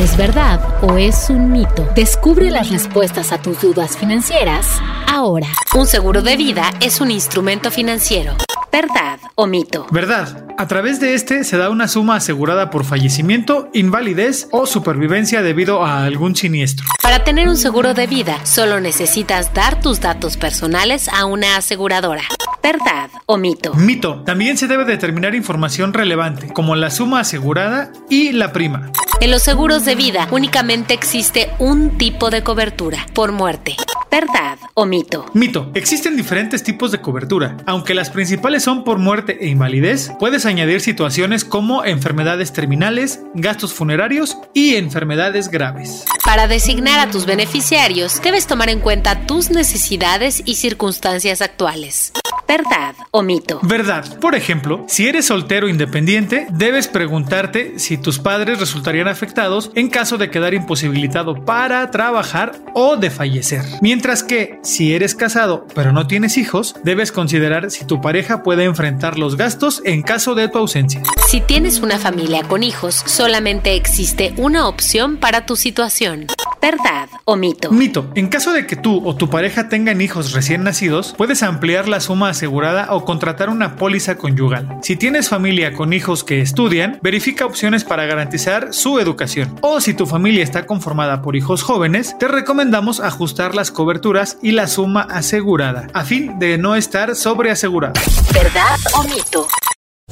¿Es verdad o es un mito? Descubre las respuestas a tus dudas financieras ahora. Un seguro de vida es un instrumento financiero. ¿Verdad o mito? Verdad. A través de este se da una suma asegurada por fallecimiento, invalidez o supervivencia debido a algún siniestro. Para tener un seguro de vida, solo necesitas dar tus datos personales a una aseguradora. ¿Verdad o mito? Mito. También se debe determinar información relevante, como la suma asegurada y la prima. En los seguros de vida únicamente existe un tipo de cobertura, por muerte. ¿Verdad o mito? Mito. Existen diferentes tipos de cobertura. Aunque las principales son por muerte e invalidez, puedes añadir situaciones como enfermedades terminales, gastos funerarios y enfermedades graves. Para designar a tus beneficiarios, debes tomar en cuenta tus necesidades y circunstancias actuales. ¿Verdad o mito? Verdad. Por ejemplo, si eres soltero independiente, debes preguntarte si tus padres resultarían afectados en caso de quedar imposibilitado para trabajar o de fallecer. Mientras que, si eres casado pero no tienes hijos, debes considerar si tu pareja puede enfrentar los gastos en caso de tu ausencia. Si tienes una familia con hijos, solamente existe una opción para tu situación. ¿Verdad o mito? Mito. En caso de que tú o tu pareja tengan hijos recién nacidos, puedes ampliar la suma asegurada o contratar una póliza conyugal. Si tienes familia con hijos que estudian, verifica opciones para garantizar su educación. O si tu familia está conformada por hijos jóvenes, te recomendamos ajustar las coberturas y la suma asegurada, a fin de no estar sobreasegurado. ¿Verdad o mito?